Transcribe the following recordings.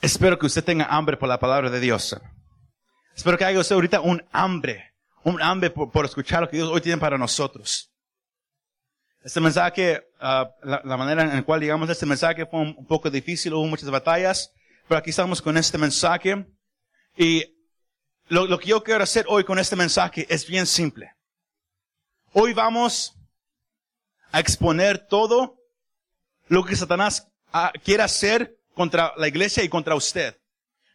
Espero que usted tenga hambre por la palabra de Dios. Espero que haya usted ahorita un hambre, un hambre por, por escuchar lo que Dios hoy tiene para nosotros. Este mensaje, uh, la, la, manera en la cual llegamos a este mensaje fue un, un, poco difícil, hubo muchas batallas, pero aquí estamos con este mensaje. Y lo, lo que yo quiero hacer hoy con este mensaje es bien simple. Hoy vamos a exponer todo lo que Satanás uh, quiere hacer contra la iglesia y contra usted.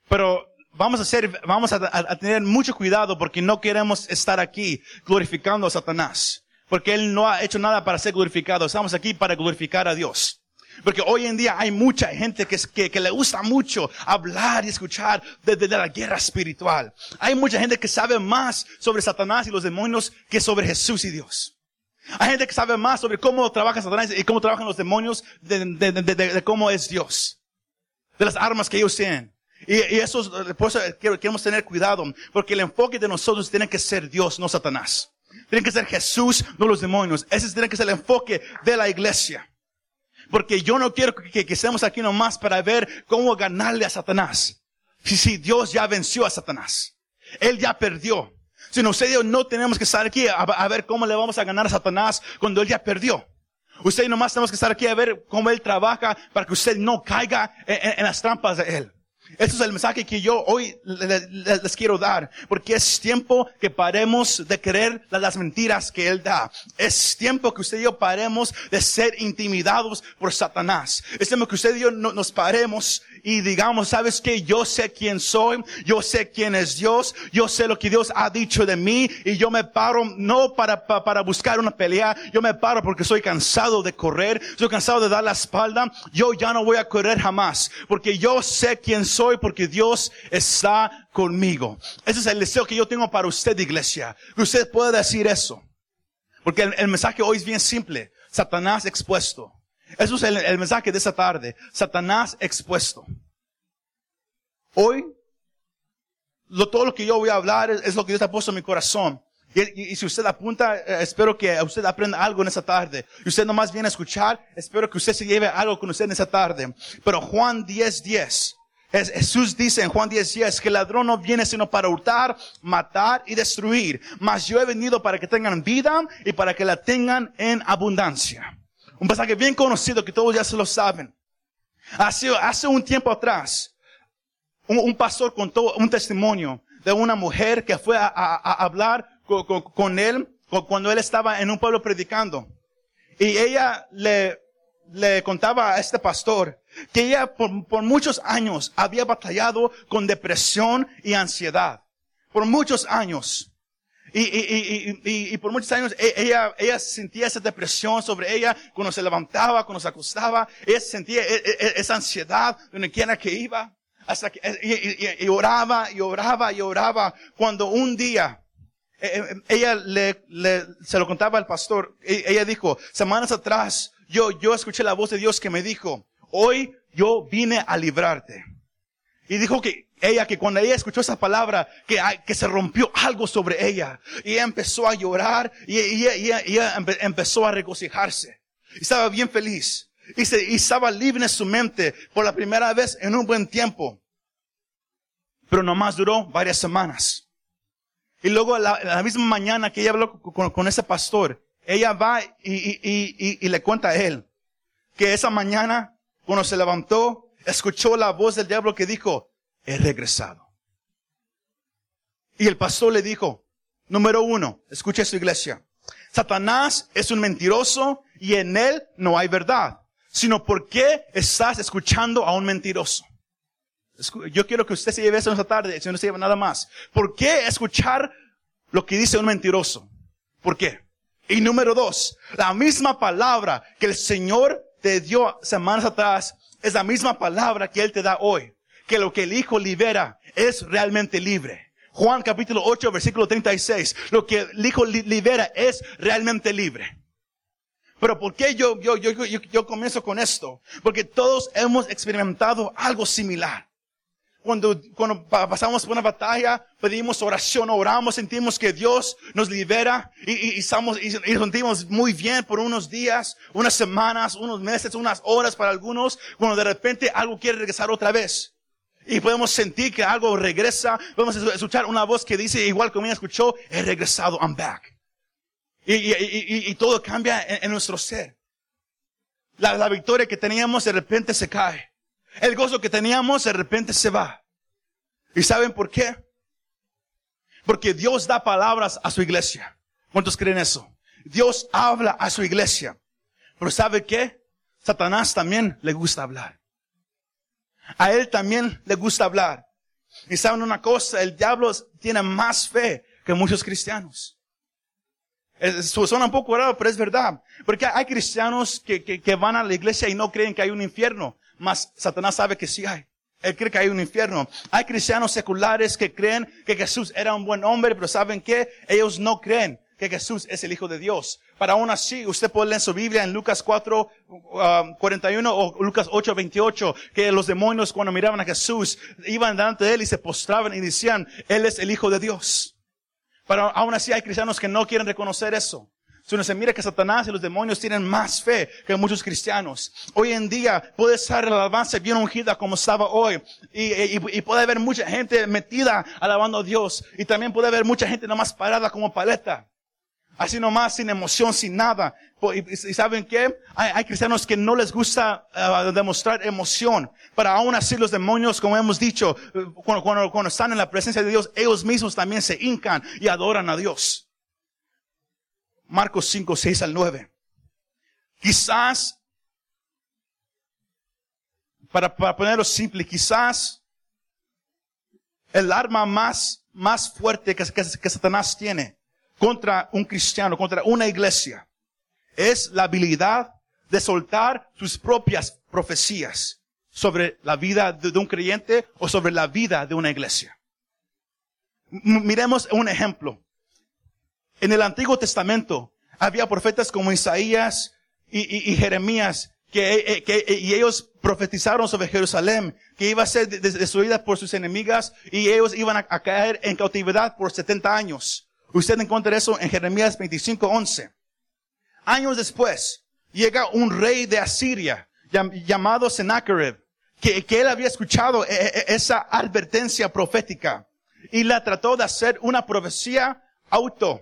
Pero vamos a hacer, vamos a, tener mucho cuidado porque no queremos estar aquí glorificando a Satanás. Porque Él no ha hecho nada para ser glorificado. Estamos aquí para glorificar a Dios. Porque hoy en día hay mucha gente que, le gusta mucho hablar y escuchar de, la guerra espiritual. Hay mucha gente que sabe más sobre Satanás y los demonios que sobre Jesús y Dios. Hay gente que sabe más sobre cómo trabaja Satanás y cómo trabajan los demonios de, de cómo es Dios. De las armas que ellos tienen. Y, y eso, por eso queremos tener cuidado. Porque el enfoque de nosotros tiene que ser Dios, no Satanás. Tiene que ser Jesús, no los demonios. Ese tiene que ser el enfoque de la iglesia. Porque yo no quiero que, que estemos aquí nomás para ver cómo ganarle a Satanás. Si, si Dios ya venció a Satanás. Él ya perdió. Si no, y yo no tenemos que estar aquí a, ver cómo le vamos a ganar a Satanás cuando Él ya perdió. Usted nomás tenemos que estar aquí a ver cómo Él trabaja para que usted no caiga en, en las trampas de Él. Este es el mensaje que yo hoy les quiero dar, porque es tiempo que paremos de creer las mentiras que Él da. Es tiempo que usted y yo paremos de ser intimidados por Satanás. Es tiempo que usted y yo nos paremos y digamos, ¿sabes qué? Yo sé quién soy, yo sé quién es Dios, yo sé lo que Dios ha dicho de mí y yo me paro no para, para, para buscar una pelea, yo me paro porque soy cansado de correr, estoy cansado de dar la espalda, yo ya no voy a correr jamás, porque yo sé quién soy, porque Dios está conmigo. Ese es el deseo que yo tengo para usted, iglesia, que usted pueda decir eso. Porque el, el mensaje hoy es bien simple, Satanás expuesto. Eso es el, el, mensaje de esta tarde. Satanás expuesto. Hoy, lo, todo lo que yo voy a hablar es, es, lo que Dios ha puesto en mi corazón. Y, y, y si usted apunta, eh, espero que usted aprenda algo en esta tarde. Y usted nomás viene a escuchar, espero que usted se lleve algo con usted en esta tarde. Pero Juan 10, 10. Es, Jesús dice en Juan 10, 10 que el ladrón no viene sino para hurtar, matar y destruir. Mas yo he venido para que tengan vida y para que la tengan en abundancia. Un pasaje bien conocido que todos ya se lo saben. Hace, un tiempo atrás, un, pastor contó un testimonio de una mujer que fue a, hablar con, él cuando él estaba en un pueblo predicando. Y ella le contaba a este pastor que ella por, por muchos años había batallado con depresión y ansiedad. Por muchos años. Y, y, y, y, por muchos años ella, ella sentía esa depresión sobre ella cuando se levantaba, cuando se acostaba. Ella sentía esa ansiedad donde quiera que iba. Hasta que, y, oraba, y oraba, y oraba. Cuando un día ella le, le, se lo contaba al pastor, ella dijo, semanas atrás, yo, yo escuché la voz de Dios que me dijo, hoy yo vine a librarte. Y dijo que ella, que cuando ella escuchó esa palabra, que, que se rompió algo sobre ella. Y ella empezó a llorar y, ella empezó a regocijarse. Y estaba bien feliz. Y, se, y estaba libre en su mente por la primera vez en un buen tiempo. Pero nomás duró varias semanas. Y luego la, misma mañana que ella habló con, ese pastor, ella va y, le cuenta a él que esa mañana, cuando se levantó, escuchó la voz del diablo que dijo, he regresado. Y el pastor le dijo, número uno, escuche su iglesia, Satanás es un mentiroso y en él no hay verdad, sino por qué estás escuchando a un mentiroso. Yo quiero que usted se lleve eso esta tarde, si no se lleva nada más. ¿Por qué escuchar lo que dice un mentiroso? ¿Por qué? Y número dos, la misma palabra que el Señor te dio semanas atrás es la misma palabra que Él te da hoy. Que lo que el Hijo libera es realmente libre. Juan capítulo 8 versículo 36. Lo que el Hijo li libera es realmente libre. Pero ¿por qué yo, yo, yo, yo comienzo con esto? Porque todos hemos experimentado algo similar. Cuando, cuando pasamos por una batalla, pedimos oración, oramos, sentimos que Dios nos libera y, y, y estamos, y, y sentimos muy bien por unos días, unas semanas, unos meses, unas horas para algunos, cuando de repente algo quiere regresar otra vez. Y podemos sentir que algo regresa. Podemos escuchar una voz que dice, igual como ella escuchó, he regresado, I'm back. Y, y, y, y todo cambia en, en nuestro ser. La, la, victoria que teníamos de repente se cae. El gozo que teníamos de repente se va. ¿Y saben por qué? Porque Dios da palabras a su iglesia. ¿Cuántos creen eso? Dios habla a su iglesia. Pero ¿sabe qué? Satanás también le gusta hablar. A él también le gusta hablar. Y saben una cosa, el diablo tiene más fe que muchos cristianos. suena un poco raro, pero es verdad. Porque hay cristianos que, que, que van a la iglesia y no creen que hay un infierno. Mas Satanás sabe que sí hay. Él cree que hay un infierno. Hay cristianos seculares que creen que Jesús era un buen hombre, pero ¿saben qué? Ellos no creen que Jesús es el Hijo de Dios. Para aún así, usted puede leer en su Biblia en Lucas 4, 41 um, o Lucas 8, 28, que los demonios cuando miraban a Jesús iban delante de él y se postraban y decían, Él es el Hijo de Dios. Pero aún así hay cristianos que no quieren reconocer eso. Uno se mira que Satanás y los demonios tienen más fe que muchos cristianos. Hoy en día puede ser la alabanza bien ungida como estaba hoy. Y, puede haber mucha gente metida alabando a Dios. Y también puede haber mucha gente nomás parada como paleta. Así nomás, sin emoción, sin nada. ¿Y, saben qué? Hay, cristianos que no les gusta uh, demostrar emoción. Pero aún así los demonios, como hemos dicho, eh, cuando, cuando están en la presencia de Dios, ellos mismos también se hincan y adoran a Dios. Marcos 5, 6 al 9. Quizás, para, para ponerlo simple, quizás el arma más, más fuerte que, que, que Satanás tiene contra un cristiano, contra una iglesia, es la habilidad de soltar sus propias profecías sobre la vida de, un creyente o sobre la vida de una iglesia. miremos un ejemplo. En el Antiguo Testamento había profetas como Isaías y, Jeremías que, que, y ellos profetizaron sobre Jerusalén, que iba a ser destruida por sus enemigas y ellos iban a, a caer en cautividad por 70 años. Usted encuentra eso en Jeremías 25, 11. Años después, llega un rey de Asiria llamado Sennacherib, que, que él había escuchado esa advertencia profética y la trató de hacer una profecía auto,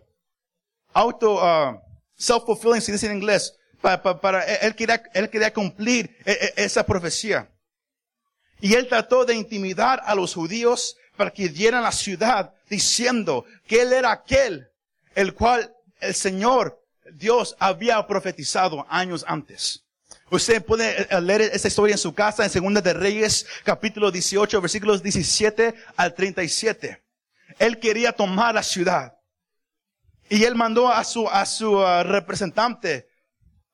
auto, uh, self-fulfilling, si dice en inglés, para, para, él, quería, él quería cumplir e, esa profecía. Y él trató de intimidar a los judíos para que dieran la ciudad diciendo que él era aquel el cual el Señor Dios había profetizado años antes. Usted puede eh, leer esta historia en su casa en Segunda de Reyes, capítulo 18, versículos 17 al 37. Él quería tomar la ciudad. Y él mandó a su, a su uh, representante,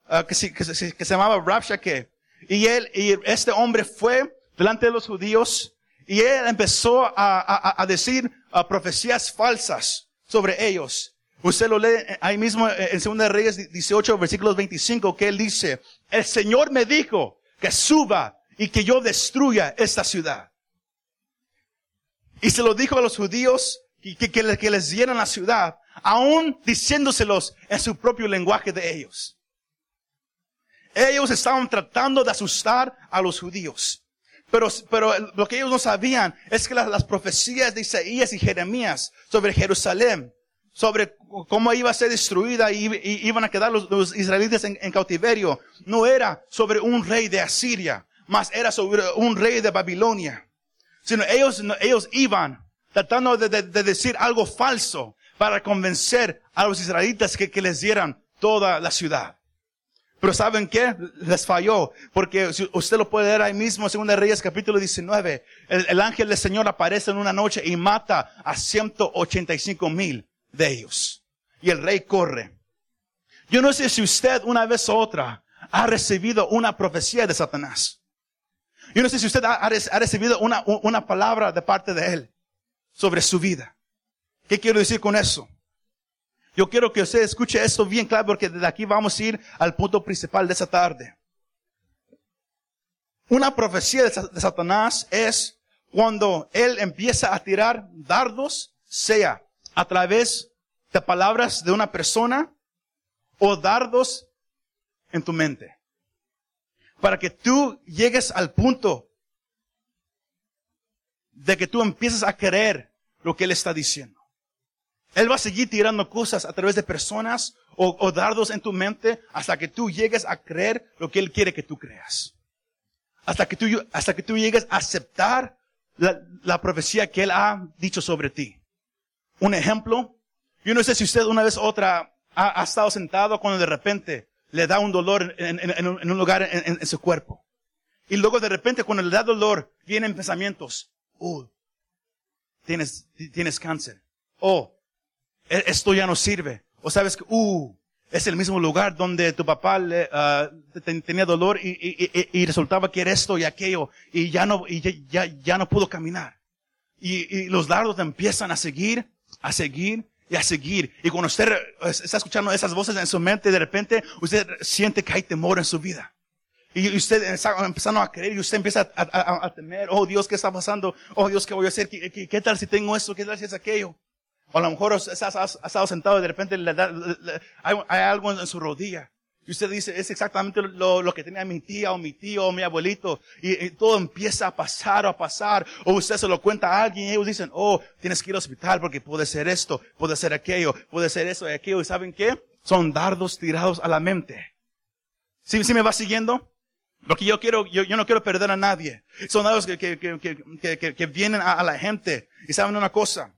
uh, que, se, que, se, que, se, llamaba Rabshakeh. Y él, y este hombre fue delante de los judíos y él empezó a, a, a decir a profecías falsas sobre ellos. Usted lo lee ahí mismo en 2 Reyes 18, versículos 25, que él dice, el Señor me dijo que suba y que yo destruya esta ciudad. Y se lo dijo a los judíos que, que, que les dieran la ciudad, aún diciéndoselos en su propio lenguaje de ellos. Ellos estaban tratando de asustar a los judíos. Pero, pero lo que ellos no sabían es que las, las, profecías de Isaías y Jeremías sobre Jerusalén, sobre cómo iba a ser destruida y, iban a quedar los, israelitas en, cautiverio, no era sobre un rey de Asiria, más era sobre un rey de Babilonia. Sino ellos, ellos iban tratando de, de, de decir algo falso para convencer a los israelitas que, les dieran toda la ciudad. Pero ¿saben qué? Les falló. Porque usted lo puede leer ahí mismo, en 2 Reyes capítulo 19. El, el, ángel del Señor aparece en una noche y mata a 185 mil de ellos. Y el rey corre. Yo no sé si usted una vez u otra ha recibido una profecía de Satanás. Yo no sé si usted ha, ha recibido una, una palabra de parte de él sobre su vida. ¿Qué quiero decir con eso? Yo quiero que usted escuche esto bien claro porque desde aquí vamos a ir al punto principal de esta tarde. Una profecía de Satanás es cuando él empieza a tirar dardos, sea a través de palabras de una persona o dardos en tu mente. Para que tú llegues al punto de que tú empieces a creer lo que Él está diciendo. Él va a seguir tirando cosas a través de personas o, dardos en tu mente hasta que tú llegues a creer lo que Él quiere que tú creas. Hasta que tú, hasta que tú llegues a aceptar la, profecía que Él ha dicho sobre ti. Un ejemplo, yo no sé si usted una vez otra ha, estado sentado cuando de repente le da un dolor en, un lugar en, su cuerpo. Y luego de repente cuando le da dolor, vienen pensamientos. Oh, tienes, tienes cáncer. Oh, esto ya no sirve. O sabes que, uh, es el mismo lugar donde tu papá uh, tenía dolor y, y, y, resultaba que era esto y aquello y ya no, y ya, ya, no pudo caminar. Y, y los dardos empiezan a seguir, a seguir y a seguir. Y cuando usted está escuchando esas voces en su mente, de repente usted siente que hay temor en su vida. Y usted está empezando a creer y usted empieza a, a, temer, oh Dios, ¿qué está pasando? Oh Dios, ¿qué voy a hacer? ¿Qué, qué, qué tal si tengo esto? ¿Qué tal si es aquello? O a lo mejor has, estado sentado y de repente le da, hay, algo en su rodilla. Y usted dice, es exactamente lo, que tenía mi tía o mi tío o mi abuelito. Y, todo empieza a pasar o a pasar. O usted se lo cuenta a alguien y ellos dicen, oh, tienes que ir al hospital porque puede ser esto, puede ser aquello, puede ser eso y aquello. ¿Y saben qué? Son dardos tirados a la mente. ¿Sí, sí me va siguiendo? Lo que yo quiero, yo, yo no quiero perder a nadie. Son dardos que, que, que, que vienen a, a la gente. Y saben una cosa.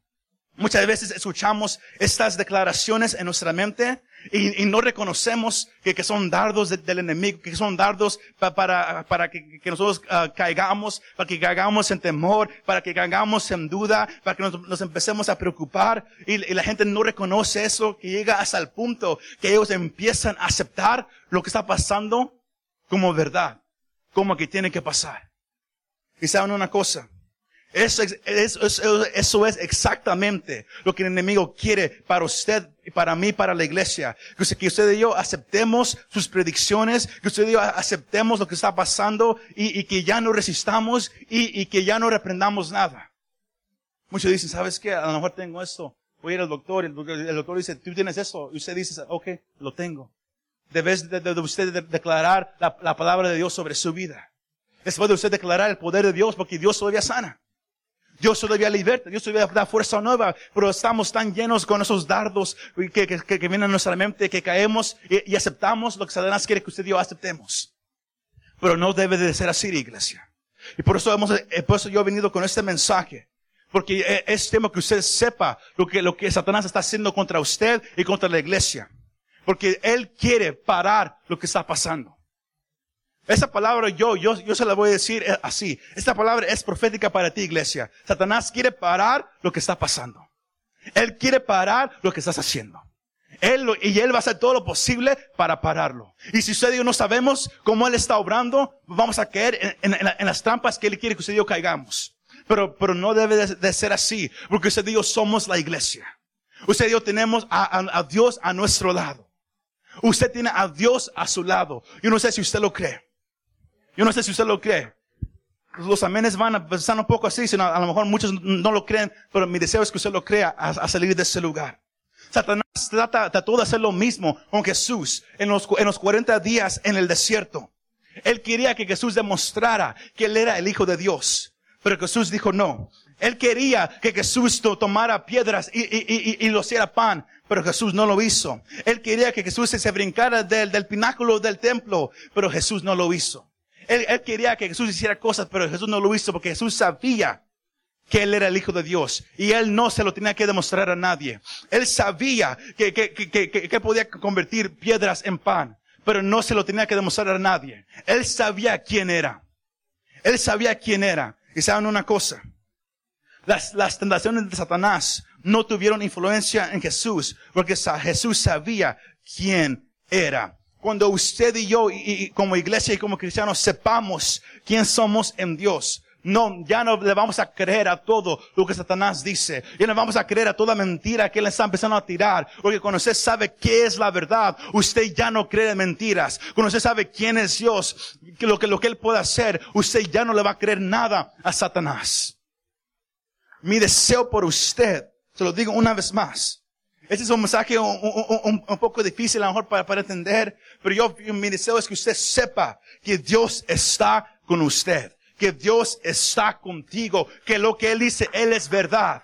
Muchas veces escuchamos estas declaraciones en nuestra mente y, no reconocemos que, son dardos del enemigo, que son dardos para, que, nosotros ah, caigamos, para que caigamos en temor, para que caigamos en duda, para que nos, empecemos a preocupar y, la gente no reconoce eso, que llega hasta el punto que ellos empiezan a aceptar lo que está pasando como verdad, como que tiene que pasar. Y saben una cosa, eso, es exactamente lo que el enemigo quiere para usted para mí, para la iglesia. Que usted y yo aceptemos sus predicciones, que usted y yo aceptemos lo que está pasando y, que ya no resistamos y, que ya no reprendamos nada. Muchos dicen, ¿sabes qué? A lo mejor tengo esto. Voy a ir al doctor y el doctor, dice, tú tienes esto. Y usted dice, ok, lo tengo. Debes de, usted declarar la, la palabra de Dios sobre su vida. Después de usted declarar el poder de Dios porque Dios todavía sana. Dios todavía liberta, Dios todavía da fuerza nueva, pero estamos tan llenos con esos dardos que, que, que vienen a nuestra mente que caemos y, aceptamos lo que Satanás quiere que usted y yo aceptemos. Pero no debe de ser así, iglesia. Y por eso hemos, eh, por eso yo he venido con este mensaje. Porque eh, es tema que usted sepa lo que, lo que Satanás está haciendo contra usted y contra la iglesia. Porque él quiere parar lo que está pasando. Esa palabra yo, yo, yo se la voy a decir eh, así. Esta palabra es profética para ti, iglesia. Satanás quiere parar lo que está pasando. Él quiere parar lo que estás haciendo. Él y Él va a hacer todo lo posible para pararlo. Y si usted y yo no sabemos cómo Él está obrando, vamos a caer en, las trampas que Él quiere que usted y yo caigamos. Pero, pero no debe de, ser así, porque usted y yo somos la iglesia. Usted y yo tenemos a Dios a nuestro lado. Usted tiene a Dios a su lado. Yo no sé si usted lo cree. Yo no sé si usted lo cree. Los amenes van a pensar un poco así, sino a lo mejor muchos no lo creen, pero mi deseo es que usted lo crea a, salir de ese lugar. Satanás trata, trató de hacer lo mismo con Jesús en los, en los 40 días en el desierto. Él quería que Jesús demostrara que él era el Hijo de Dios. Pero Jesús dijo no. Él quería que Jesús tomara piedras y, y, y, y lo hiciera pan, pero Jesús no lo hizo. Él quería que Jesús se brincara del, del pináculo del templo, pero Jesús no lo hizo. Él, quería que Jesús hiciera cosas, pero Jesús no lo hizo porque Jesús sabía que Él era el Hijo de Dios y Él no se lo tenía que demostrar a nadie. Él sabía que, que, que, que, podía convertir piedras en pan, pero no se lo tenía que demostrar a nadie. Él sabía quién era. Él sabía quién era. Y saben una cosa, las, las tentaciones de Satanás no tuvieron influencia en Jesús, porque Jesús sabía quién era cuando usted y yo, y, como iglesia y como cristianos, sepamos quién somos en Dios. No, ya no le vamos a creer a todo lo que Satanás dice. Ya no vamos a creer a toda mentira que él está empezando a tirar. Porque cuando usted sabe qué es la verdad, usted ya no cree en mentiras. Cuando usted sabe quién es Dios, lo que, lo que él puede hacer, usted ya no le va a creer nada a Satanás. Mi deseo por usted, se lo digo una vez más, este es un mensaje un, poco difícil a lo mejor para, para, entender, pero yo, mi deseo es que usted sepa que Dios está con usted. que Dios está contigo, que lo que Él dice, Él es verdad.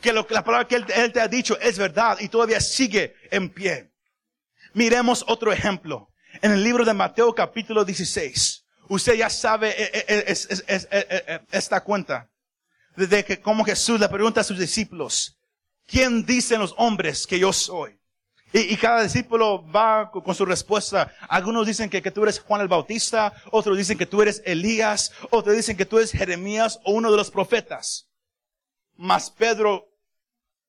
Que lo que la palabra que él, él te ha dicho es verdad y todavía sigue en pie. Miremos otro ejemplo. En el libro de Mateo capítulo 16. Usted ya sabe eh, eh, eh, esta cuenta. Desde que como Jesús le pregunta a sus discípulos, ¿quién dicen los hombres que yo soy? Y, cada discípulo va con su respuesta. Algunos dicen que, tú eres Juan el Bautista, otros dicen que tú eres Elías, otros dicen que tú eres Jeremías o uno de los profetas. Mas Pedro,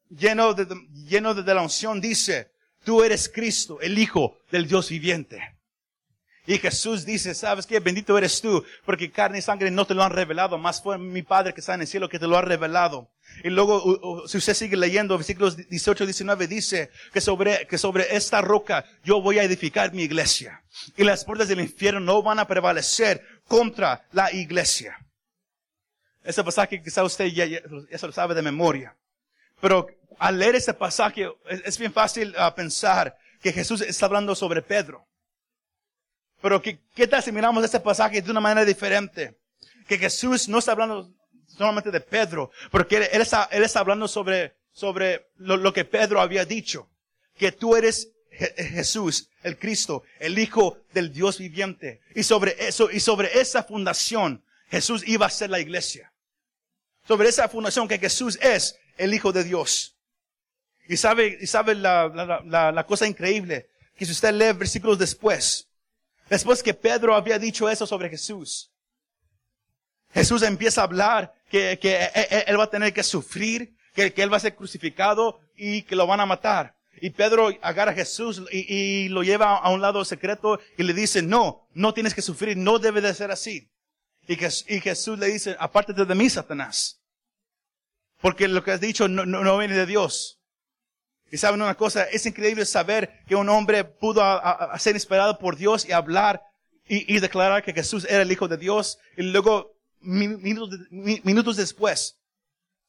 lleno de, lleno de la unción, dice, tú eres Cristo, el Hijo del Dios viviente. Y Jesús dice, ¿sabes qué? Bendito eres tú, porque carne y sangre no te lo han revelado, más fue mi Padre que está en el cielo que te lo ha revelado. Y luego, si usted sigue leyendo, versículos 18 y 19 dice que sobre, que sobre esta roca yo voy a edificar mi iglesia. Y las puertas del infierno no van a prevalecer contra la iglesia. Ese pasaje quizá usted ya, ya, lo sabe de memoria. Pero al leer ese pasaje es, bien fácil uh, pensar que Jesús está hablando sobre Pedro. Pero ¿qué, ¿qué tal si miramos este pasaje de una manera diferente? Que Jesús no está hablando solamente de Pedro, porque él, está, él está hablando sobre, sobre lo, lo, que Pedro había dicho. Que tú eres Jesús, el Cristo, el Hijo del Dios viviente. Y sobre eso, y sobre esa fundación, Jesús iba a ser la iglesia. Sobre esa fundación que Jesús es el Hijo de Dios. Y sabe, y sabe la, la, la, la cosa increíble, que si usted lee versículos después, Después que Pedro había dicho eso sobre Jesús, Jesús empieza a hablar que, que e, e, él va a tener que sufrir, que, que, él va a ser crucificado y que lo van a matar. Y Pedro agarra a Jesús y, lo lleva a un lado secreto y le dice, no, no tienes que sufrir, no debe de ser así. Y, que, y Jesús le dice, apártate de mí, Satanás. Porque lo que has dicho no, no viene de Dios. Y saben una cosa, es increíble saber que un hombre pudo ser inspirado por Dios y hablar y, declarar que Jesús era el Hijo de Dios y luego minutos, después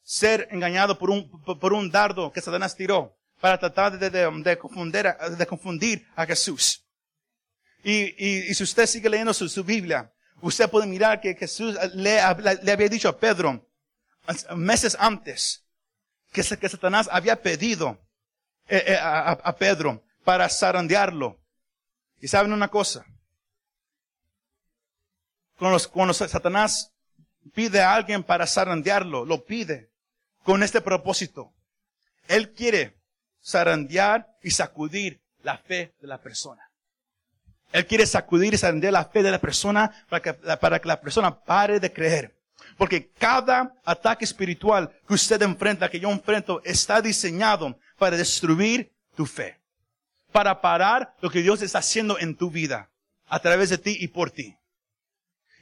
ser engañado por un, por un dardo que Satanás tiró para tratar de, de, confundir, de confundir a Jesús. Y, y, si usted sigue leyendo su, su, Biblia, usted puede mirar que Jesús le, le había dicho a Pedro meses antes que, que Satanás había pedido eh, eh, a, Pedro para zarandearlo. Y saben una cosa, cuando, cuando Satanás pide a alguien para zarandearlo, lo pide con este propósito. Él quiere zarandear y sacudir la fe de la persona. Él quiere sacudir y zarandear la fe de la persona para que, para que la persona pare de creer. Porque cada ataque espiritual que usted enfrenta, que yo enfrento, está diseñado para destruir tu fe. Para parar lo que Dios está haciendo en tu vida. A través de ti y por ti.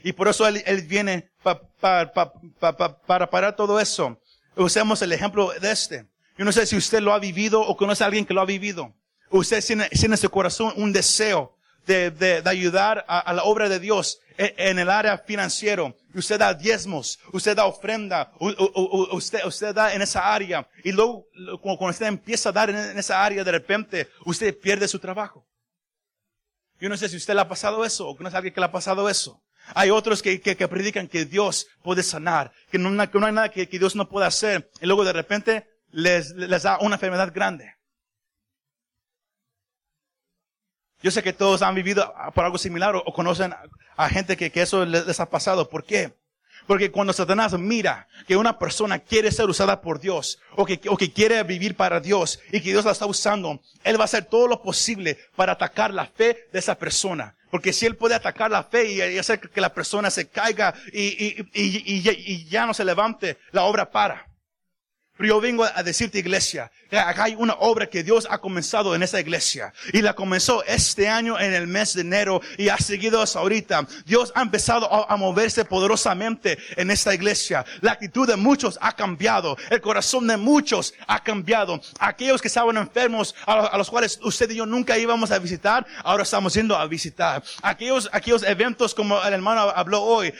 Y por eso Él, viene para parar todo eso. Usemos el ejemplo de este. Yo no sé si usted lo ha vivido o conoce a alguien que lo ha vivido. Usted tiene, en su corazón un deseo de, de, ayudar a, la obra de Dios en el área financiero. Usted da diezmos, usted da ofrenda, usted, usted da en esa área. Y luego, cuando usted empieza a dar en esa área, de repente, usted pierde su trabajo. Yo no sé si usted le ha pasado eso o conoce a alguien que le ha pasado eso. Hay otros que, que, predican que Dios puede sanar, que no, hay nada que, Dios no pueda hacer. Y luego de repente les da una enfermedad grande. Yo sé que todos han vivido por algo similar o, conocen a, gente que, que eso les, ha pasado. ¿Por qué? Porque cuando Satanás mira que una persona quiere ser usada por Dios o que, o que quiere vivir para Dios y que Dios la está usando, Él va a hacer todo lo posible para atacar la fe de esa persona. Porque si Él puede atacar la fe y, hacer que la persona se caiga y, y ya no se levante, la obra para. Pero yo vengo a decirte, iglesia, Acá hay una obra que Dios ha comenzado en esa iglesia. Y la comenzó este año en el mes de enero y ha seguido hasta ahorita. Dios ha empezado a, moverse poderosamente en esta iglesia. La actitud de muchos ha cambiado. El corazón de muchos ha cambiado. Aquellos que estaban enfermos, a, los cuales usted y yo nunca íbamos a visitar, ahora estamos yendo a visitar. Aquellos, aquellos eventos como el hermano habló hoy,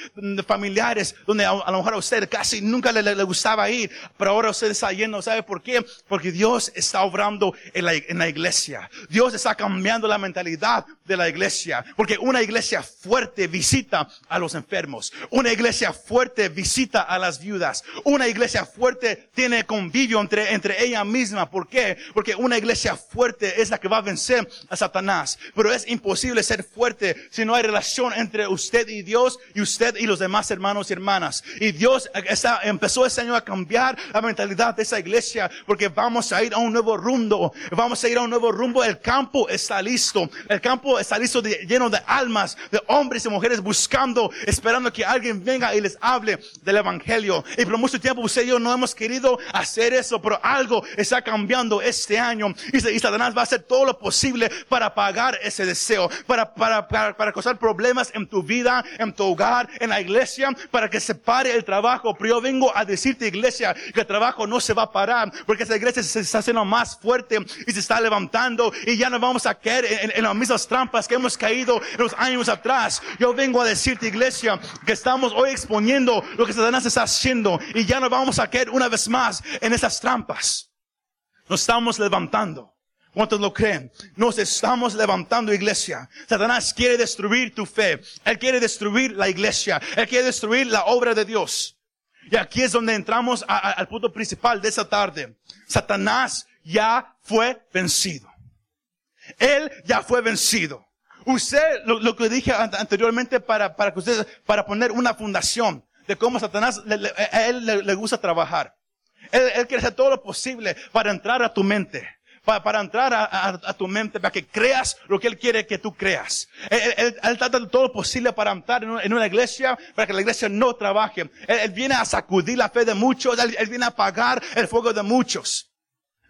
familiares, donde a, lo mejor a usted casi nunca le, le, gustaba ir, pero ahora usted se. ¿Sabe por qué? Porque Dios está obrando en la, iglesia. Dios está cambiando la mentalidad de la iglesia. Porque una iglesia fuerte visita a los enfermos. Una iglesia fuerte visita a las viudas. Una iglesia fuerte tiene convivio entre, entre ella misma. ¿Por qué? Porque una iglesia fuerte es la que va a vencer a Satanás. Pero es imposible ser fuerte si no hay relación entre usted y Dios y usted y los demás hermanos y hermanas. Y Dios está, empezó ese año a cambiar la mentalidad de esa iglesia porque vamos a ir a un nuevo rumbo. Vamos a ir a un nuevo rumbo. El campo está listo. El campo está listo lleno de almas, de hombres y mujeres buscando, esperando que alguien venga y les hable del evangelio. Y por mucho tiempo usted y yo no hemos querido hacer eso, pero algo está cambiando este año. Y, Satanás va a hacer todo lo posible para pagar ese deseo, para, para, para, para causar problemas en tu vida, en tu hogar, en la iglesia, para que se pare el trabajo. Pero yo vengo a decirte, iglesia, que el trabajo no se va a parar, porque esa iglesia se está haciendo más fuerte y se está levantando y ya no vamos a caer en, en las mismas trampas que hemos caído en los años atrás. Yo vengo a decirte, iglesia, que estamos hoy exponiendo lo que Satanás está haciendo y ya no vamos a caer una vez más en esas trampas. Nos estamos levantando. ¿Cuántos lo creen? Nos estamos levantando, iglesia. Satanás quiere destruir tu fe. Él quiere destruir la iglesia. Él quiere destruir la obra de Dios. Y aquí es donde entramos al punto principal de esta tarde. Satanás ya fue vencido. Él ya fue vencido. Usted, lo, que dije anteriormente para, para que ustedes, para poner una fundación de cómo Satanás, a él le, gusta trabajar. Él, él quiere hacer todo lo posible para entrar a tu mente para, entrar a, tu mente, para que creas lo que Él quiere que tú creas. Él, trata de todo lo posible para entrar en una, iglesia, para que la iglesia no trabaje. Él, viene a sacudir la fe de muchos, él, viene a apagar el fuego de muchos.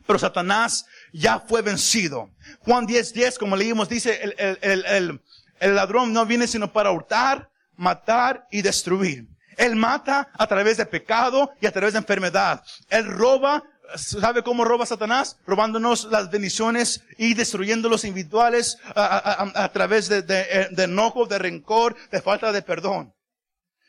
Pero Satanás ya fue vencido. Juan 10, 10, como leímos, dice, el, el, el ladrón no viene sino para hurtar, matar y destruir. Él mata a través de pecado y a través de enfermedad. Él roba ¿Sabe cómo roba Satanás? Robándonos las bendiciones y destruyendo los individuales a, través de, de, de, enojo, de rencor, de falta de perdón.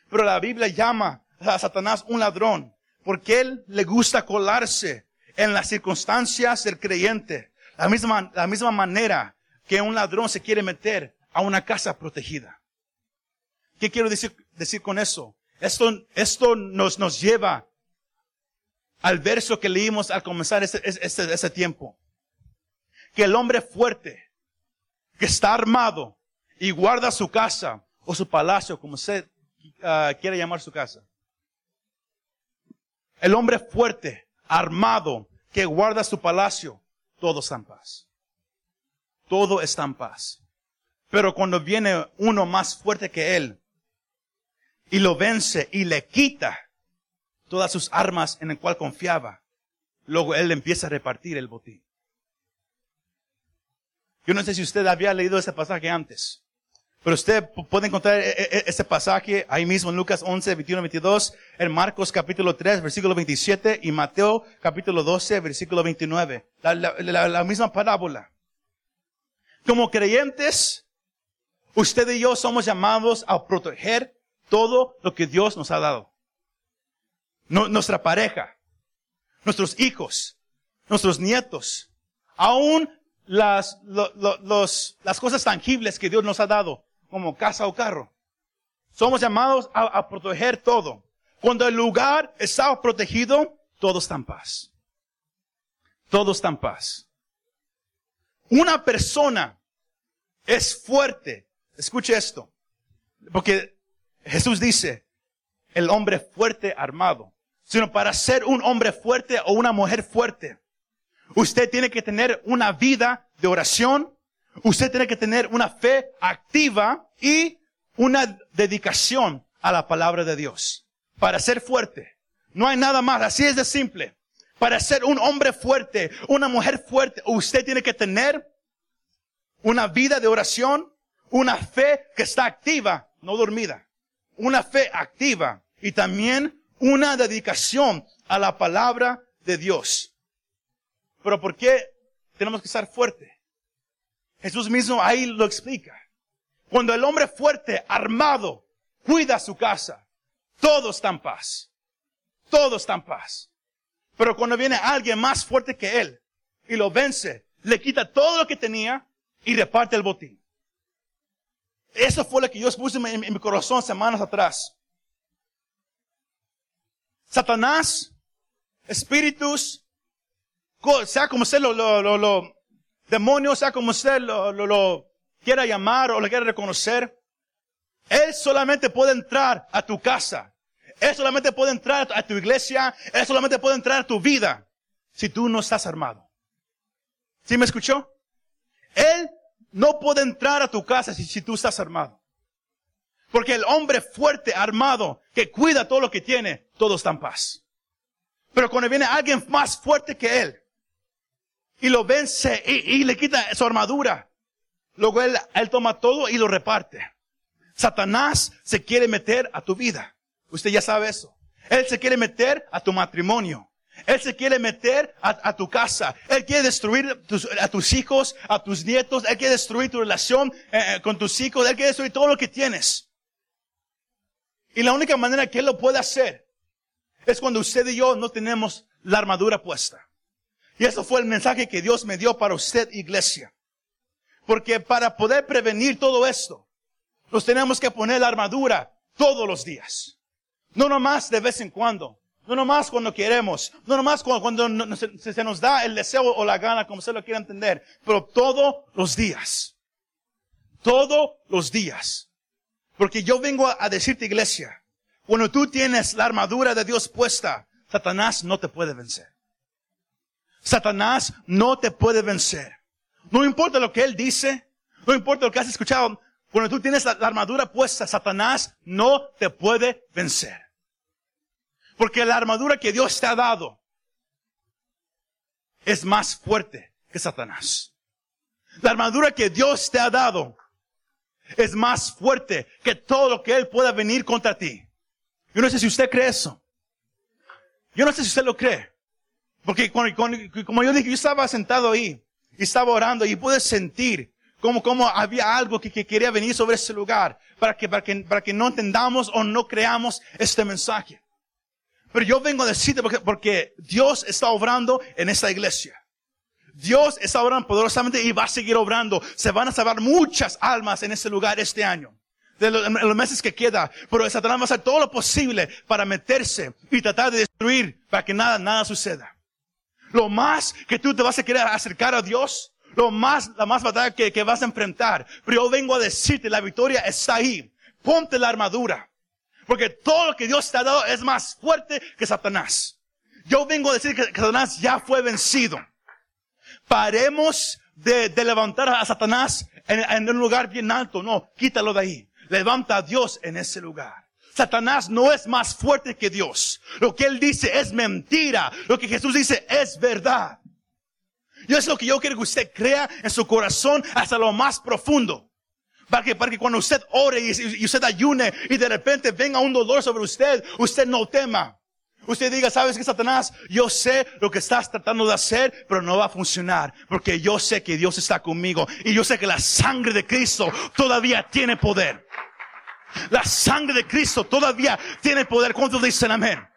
Pero la Biblia llama a Satanás un ladrón, porque él le gusta colarse en las circunstancias del creyente. La misma, la misma manera que un ladrón se quiere meter a una casa protegida. ¿Qué quiero decir, decir con eso? Esto, esto nos, nos lleva al verso que leímos al comenzar ese, ese, ese tiempo. Que el hombre fuerte, que está armado y guarda su casa o su palacio, como usted uh, quiere llamar su casa. El hombre fuerte, armado, que guarda su palacio, todo está en paz. Todo está en paz. Pero cuando viene uno más fuerte que él y lo vence y le quita todas sus armas en el cual confiaba. Luego él empieza a repartir el botín. Yo no sé si usted había leído ese pasaje antes, pero usted puede encontrar e, e, ese pasaje ahí mismo en Lucas 11, 21, 22, en Marcos capítulo 3, versículo 27 y Mateo capítulo 12, versículo 29. La, misma parábola. Como creyentes, usted y yo somos llamados a proteger todo lo que Dios nos ha dado nuestra pareja, nuestros hijos, nuestros nietos, aún las, los, las cosas tangibles que Dios nos ha dado, como casa o carro. Somos llamados a, a proteger todo. Cuando el lugar está protegido, todo está en paz. Todo está en paz. Una persona es fuerte. Escuche esto. Porque Jesús dice, el hombre fuerte armado sino para ser un hombre fuerte o una mujer fuerte. Usted tiene que tener una vida de oración, usted tiene que tener una fe activa y una dedicación a la palabra de Dios. Para ser fuerte. No hay nada más, así es de simple. Para ser un hombre fuerte, una mujer fuerte, usted tiene que tener una vida de oración, una fe que está activa, no dormida. Una fe activa y también una dedicación a la palabra de Dios. Pero ¿por qué tenemos que estar fuerte? Jesús mismo ahí lo explica. Cuando el hombre fuerte, armado, cuida su casa, todo está en paz. Todo está en paz. Pero cuando viene alguien más fuerte que él y lo vence, le quita todo lo que tenía y reparte el botín. Eso fue lo que yo puse en, mi corazón semanas atrás. Satanás, espíritus, sea como sea lo, lo, lo, demonios, sea como lo, lo, lo quiera llamar o lo quiera reconocer, él solamente puede entrar a tu casa. Él solamente puede entrar a tu iglesia. Él solamente puede entrar a tu vida si tú no estás armado. ¿Sí me escuchó? Él no puede entrar a tu casa si, si tú estás armado. Porque el hombre fuerte, armado, que cuida todo lo que tiene, todo está en paz. Pero cuando viene alguien más fuerte que él, y lo vence y, le quita su armadura, luego él, él toma todo y lo reparte. Satanás se quiere meter a tu vida. Usted ya sabe eso. Él se quiere meter a tu matrimonio. Él se quiere meter a, tu casa. Él quiere destruir a tus hijos, a tus nietos. Él quiere destruir tu relación eh, eh, con tus hijos. Él quiere destruir todo lo que tienes. Y la única manera que Él lo puede hacer es cuando usted y yo no tenemos la armadura puesta. Y eso fue el mensaje que Dios me dio para usted, iglesia. Porque para poder prevenir todo esto, nos tenemos que poner la armadura todos los días. No nomás de vez en cuando. No nomás cuando queremos. No nomás cuando, se, nos da el deseo o la gana, como se lo quiera entender. Pero todos los días. Todos los días. Porque yo vengo a decirte, iglesia, cuando tú tienes la armadura de Dios puesta, Satanás no te puede vencer. Satanás no te puede vencer. No importa lo que él dice, no importa lo que has escuchado, cuando tú tienes la, armadura puesta, Satanás no te puede vencer. Porque la armadura que Dios te ha dado es más fuerte que Satanás. La armadura que Dios te ha dado es más fuerte que todo lo que Él pueda venir contra ti. Yo no sé si usted cree eso. Yo no sé si usted lo cree. Porque como yo dije, yo estaba sentado ahí y estaba orando y pude sentir como, como había algo que, que, quería venir sobre ese lugar para que, para, que, para que no entendamos o no creamos este mensaje. Pero yo vengo a decirte porque, porque Dios está obrando en esta iglesia. Dios está obrando poderosamente y va a seguir obrando. Se van a salvar muchas almas en este lugar este año. De los, los meses que queda. Pero Satanás va a hacer todo lo posible para meterse y tratar de destruir para que nada, nada suceda. Lo más que tú te vas a querer acercar a Dios, lo más, la más batalla que, que vas a enfrentar. Pero yo vengo a decirte, la victoria está ahí. Ponte la armadura. Porque todo lo que Dios te ha dado es más fuerte que Satanás. Yo vengo a decir que, Satanás ya fue vencido. Paremos de, de levantar a Satanás en, en, un lugar bien alto. No, quítalo de ahí. Levanta a Dios en ese lugar. Satanás no es más fuerte que Dios. Lo que él dice es mentira. Lo que Jesús dice es verdad. Y es lo que yo quiero que usted crea en su corazón hasta lo más profundo. Para que, para que cuando usted ore y, usted ayune y de repente venga un dolor sobre usted, usted no tema. Usted diga, ¿sabes qué, Satanás? Yo sé lo que estás tratando de hacer, pero no va a funcionar. Porque yo sé que Dios está conmigo. Y yo sé que la sangre de Cristo todavía tiene poder. La sangre de Cristo todavía tiene poder. ¿Cuántos dicen amén?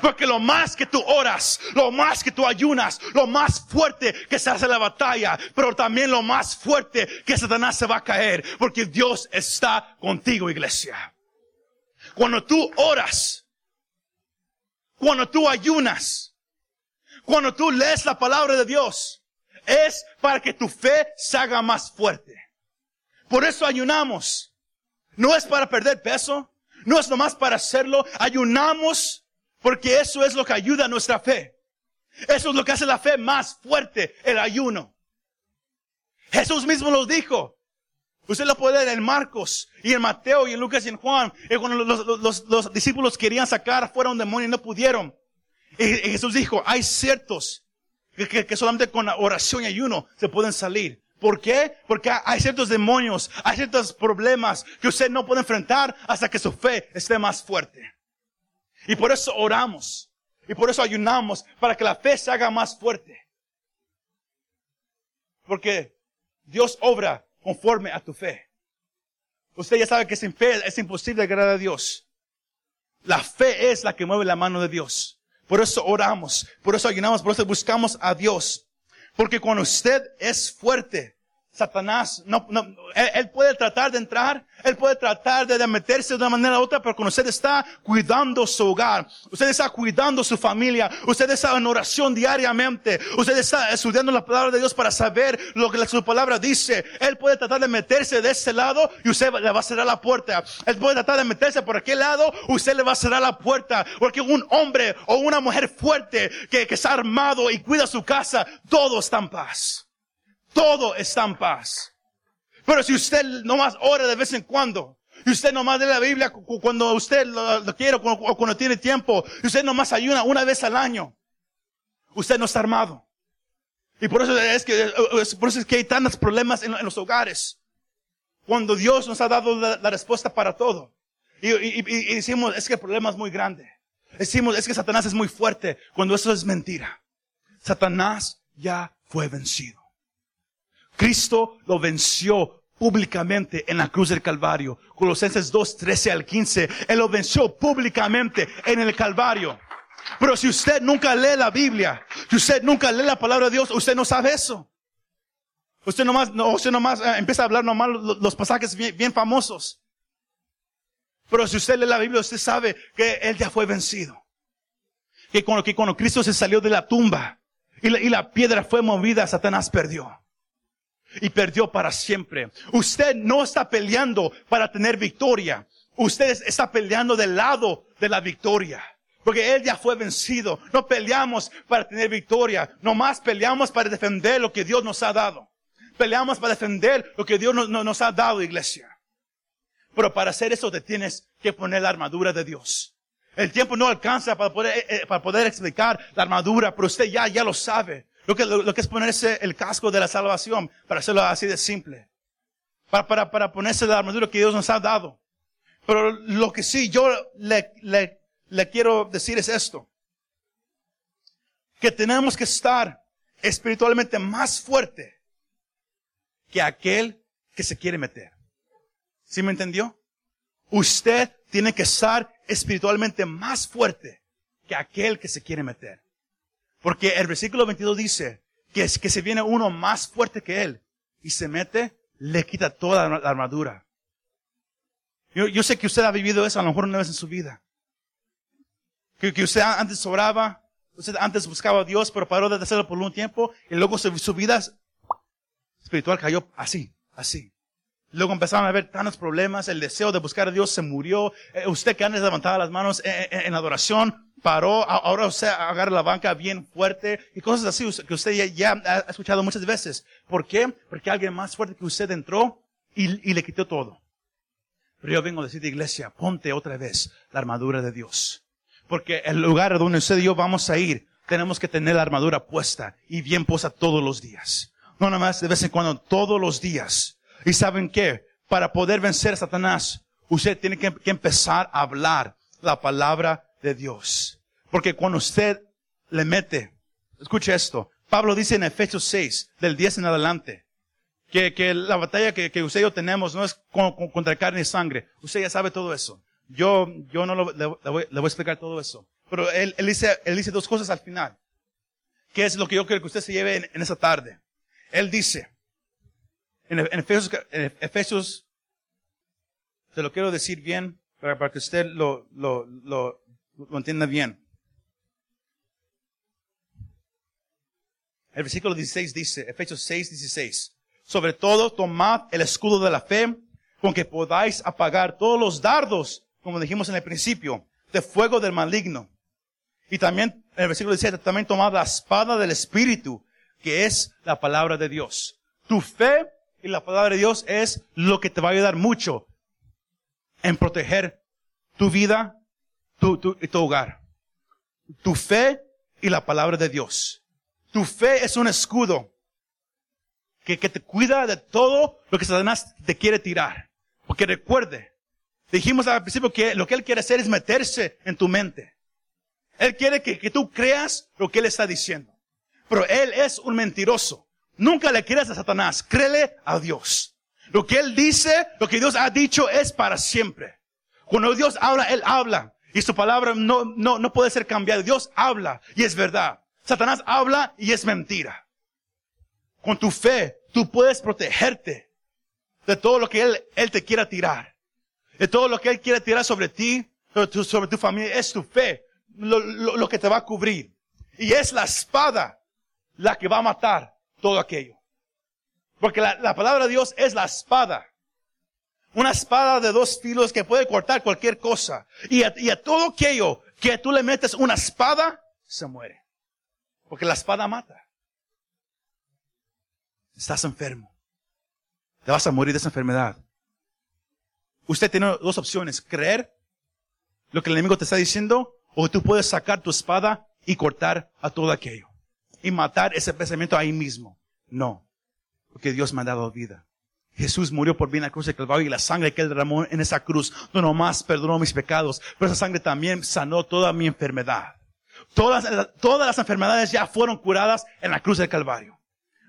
Porque lo más que tú oras, lo más que tú ayunas, lo más fuerte que se hace la batalla, pero también lo más fuerte que Satanás se va a caer, porque Dios está contigo, iglesia. Cuando tú oras, cuando tú ayunas, cuando tú lees la palabra de Dios, es para que tu fe se haga más fuerte. Por eso ayunamos. No es para perder peso, no es nomás para hacerlo. Ayunamos porque eso es lo que ayuda a nuestra fe. Eso es lo que hace la fe más fuerte, el ayuno. Jesús mismo lo dijo. Usted lo puede leer en Marcos y en Mateo y en Lucas y en Juan. Y cuando los, discípulos querían sacar fuera un demonio y no pudieron. Y, Jesús dijo, hay ciertos que, que, solamente con oración y ayuno se pueden salir. ¿Por qué? Porque hay ciertos demonios, hay ciertos problemas que usted no puede enfrentar hasta que su fe esté más fuerte. Y por eso oramos. Y por eso ayunamos, para que la fe se haga más fuerte. Porque Dios obra conforme a tu fe. Usted ya sabe que sin fe es imposible agradar a Dios. La fe es la que mueve la mano de Dios. Por eso oramos, por eso ayunamos, por eso buscamos a Dios. Porque cuando usted es fuerte, Satanás, no, no, él, puede tratar de entrar, él puede tratar de, meterse de una manera u otra, pero cuando usted está cuidando su hogar, usted está cuidando su familia, usted está en oración diariamente, usted está estudiando la palabra de Dios para saber lo que su palabra dice, él puede tratar de meterse de ese lado y usted le va a cerrar la puerta. Él puede tratar de meterse por aquel lado, usted le va a cerrar la puerta. Porque un hombre o una mujer fuerte que, que está armado y cuida su casa, todo está en paz todo está en paz. Pero si usted nomás ora de vez en cuando, y usted nomás lee la Biblia cuando usted lo, quiere o cuando tiene tiempo, y usted nomás ayuna una vez al año, usted no está armado. Y por eso es que, por eso es que hay tantos problemas en, los hogares. Cuando Dios nos ha dado la, respuesta para todo. Y, y, decimos, es que el problema es muy grande. Decimos, es que Satanás es muy fuerte, cuando eso es mentira. Satanás ya fue vencido. Cristo lo venció públicamente en la cruz del Calvario. Colosenses 2, 13 al 15. Él lo venció públicamente en el Calvario. Pero si usted nunca lee la Biblia, si usted nunca lee la palabra de Dios, usted no sabe eso. Usted nomás, no, usted nomás eh, empieza a hablar nomás los, pasajes bien, famosos. Pero si usted lee la Biblia, usted sabe que Él ya fue vencido. Que cuando, que cuando Cristo se salió de la tumba y la piedra fue movida, Satanás perdió y perdió para siempre. Usted no está peleando para tener victoria. Usted está peleando del lado de la victoria. Porque Él ya fue vencido. No peleamos para tener victoria. Nomás peleamos para defender lo que Dios nos ha dado. Peleamos para defender lo que Dios nos, ha dado, iglesia. Pero para hacer eso te tienes que poner la armadura de Dios. El tiempo no alcanza para poder, eh, eh, para poder explicar la armadura, pero usted ya, ya lo sabe. Lo que, lo, que es ponerse el casco de la salvación, para hacerlo así de simple. Para, para, para ponerse la armadura que Dios nos ha dado. Pero lo que sí yo le, le, le quiero decir es esto. Que tenemos que estar espiritualmente más fuerte que aquel que se quiere meter. ¿Sí me entendió? Usted tiene que estar espiritualmente más fuerte que aquel que se quiere meter. Porque el versículo 22 dice que, es, que se viene uno más fuerte que él y se mete, le quita toda la armadura. Yo, yo sé que usted ha vivido eso a lo mejor una vez en su vida. Que, usted antes sobraba, usted antes buscaba a Dios, pero paró de hacerlo por un tiempo y luego su, su vida espiritual cayó así, así. Luego empezaron a haber tantos problemas, el deseo de buscar a Dios se murió. Eh, usted que antes levantaba las manos en adoración, paró, ahora usted agarra la banca bien fuerte y cosas así que usted ya, ha escuchado muchas veces. ¿Por qué? Porque alguien más fuerte que usted entró y, le quitó todo. Pero yo vengo a decir de iglesia, ponte otra vez la armadura de Dios. Porque el lugar donde usted y yo vamos a ir, tenemos que tener la armadura puesta y bien puesta todos los días. No nada más de vez en cuando, todos los días. ¿Y saben qué? Para poder vencer a Satanás, usted tiene que empezar a hablar la palabra de Dios. Porque cuando usted le mete, escuche esto, Pablo dice en Efesios 6, del 10 en adelante, que, que la batalla que, que, usted y yo tenemos no es contra carne y sangre. Usted ya sabe todo eso. Yo, yo no lo, le, voy, le, voy, a explicar todo eso. Pero él, él, dice, él dice dos cosas al final. ¿Qué es lo que yo quiero que usted se lleve en, en esa tarde? Él dice, en, en Efesios, en Efesios, se lo quiero decir bien para, para que usted lo, lo, lo, lo entienda bien. El versículo 16 dice, Efesios 6, 16, sobre todo tomad el escudo de la fe con que podáis apagar todos los dardos, como dijimos en el principio, de fuego del maligno. Y también, en el versículo 17, también tomad la espada del Espíritu, que es la palabra de Dios. Tu fe y la palabra de Dios es lo que te va a ayudar mucho en proteger tu vida tu, tu, tu hogar. Tu fe y la palabra de Dios. Tu fe es un escudo que, que te cuida de todo lo que Satanás te quiere tirar. Porque recuerde, dijimos al principio que lo que él quiere hacer es meterse en tu mente. Él quiere que, que tú creas lo que él está diciendo. Pero él es un mentiroso. Nunca le creas a Satanás, créele a Dios. Lo que él dice, lo que Dios ha dicho es para siempre. Cuando Dios habla, él habla. Y su palabra no, no, no puede ser cambiada. Dios habla y es verdad. Satanás habla y es mentira. Con tu fe, tú puedes protegerte de todo lo que Él, él te quiera tirar. De todo lo que Él quiere tirar sobre ti, sobre tu, sobre tu familia. Es tu fe lo, lo, lo que te va a cubrir. Y es la espada la que va a matar todo aquello. Porque la, la, palabra de Dios es la espada. Una espada de dos filos que puede cortar cualquier cosa. Y a, todo aquello que tú le metes una espada, se muere. Porque la espada mata. Estás enfermo. Te vas a morir de esa enfermedad. Usted tiene dos opciones. Creer lo que el enemigo te está diciendo o tú puedes sacar tu espada y cortar a todo aquello. Y matar ese pensamiento ahí mismo. No. Porque Dios me ha dado vida. Jesús murió por mí en la cruz de Calvario y la sangre que él derramó en esa cruz no nomás perdonó mis pecados, pero esa sangre también sanó toda mi enfermedad. Todas, todas las enfermedades ya fueron curadas en la cruz del Calvario.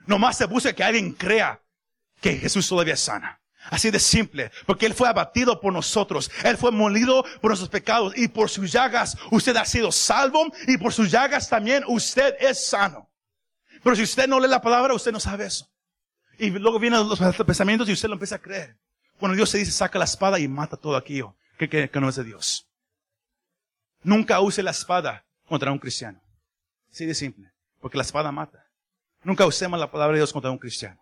Nomás se busca que alguien crea que Jesús todavía sana. Así de simple, porque Él fue abatido por nosotros, Él fue molido por nuestros pecados y por sus llagas usted ha sido salvo y por sus llagas también usted es sano. Pero si usted no lee la palabra, usted no sabe eso. Y luego vienen los pensamientos y usted lo empieza a creer. Cuando Dios se dice, saca la espada y mata todo aquello que, que, que no es de Dios. Nunca use la espada contra un cristiano. Así de simple. Porque la espada mata. Nunca usemos la palabra de Dios contra un cristiano.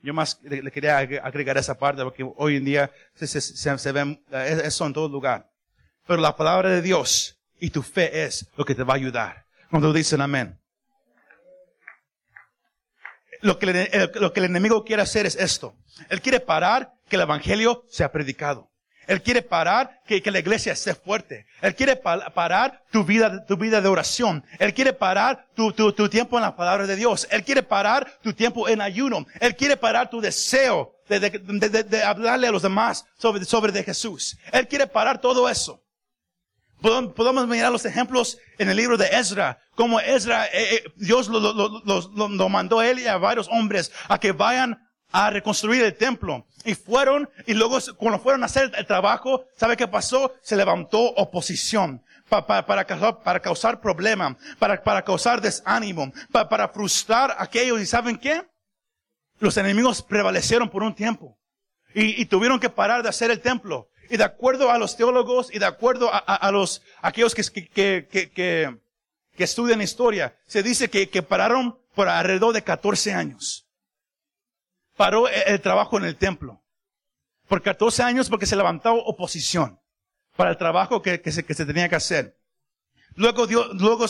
Yo más le, quería agregar esa parte porque hoy en día se, se, se, ven eso en todo lugar. Pero la palabra de Dios y tu fe es lo que te va a ayudar. Cuando dicen amén. Lo que, el, lo que el enemigo quiere hacer es esto. Él quiere parar que el evangelio sea predicado. Él quiere parar que, que la iglesia esté fuerte. Él quiere pa parar tu vida, tu vida de oración. Él quiere parar tu, tu, tu, tiempo en la palabra de Dios. Él quiere parar tu tiempo en ayuno. Él quiere parar tu deseo de, de, de, de hablarle a los demás sobre, sobre de Jesús. Él quiere parar todo eso. Podemos mirar los ejemplos en el libro de Ezra, como Ezra, eh, eh, Dios lo, lo, lo, lo, mandó a él y a varios hombres a que vayan a reconstruir el templo. Y fueron, y luego cuando fueron a hacer el trabajo, ¿sabe qué pasó? Se levantó oposición. Pa, pa, para, causar, para causar problema, para, para causar desánimo, pa, para frustrar a aquellos. ¿Y saben qué? Los enemigos prevalecieron por un tiempo. Y, y, tuvieron que parar de hacer el templo. Y de acuerdo a los teólogos y de acuerdo a, a, a los, aquellos que, que, que, que, que estudian historia, se dice que, que pararon por alrededor de 14 años paró el trabajo en el templo. Por 14 años porque se levantó oposición para el trabajo que, que, se, que se, tenía que hacer. Luego, dio, luego,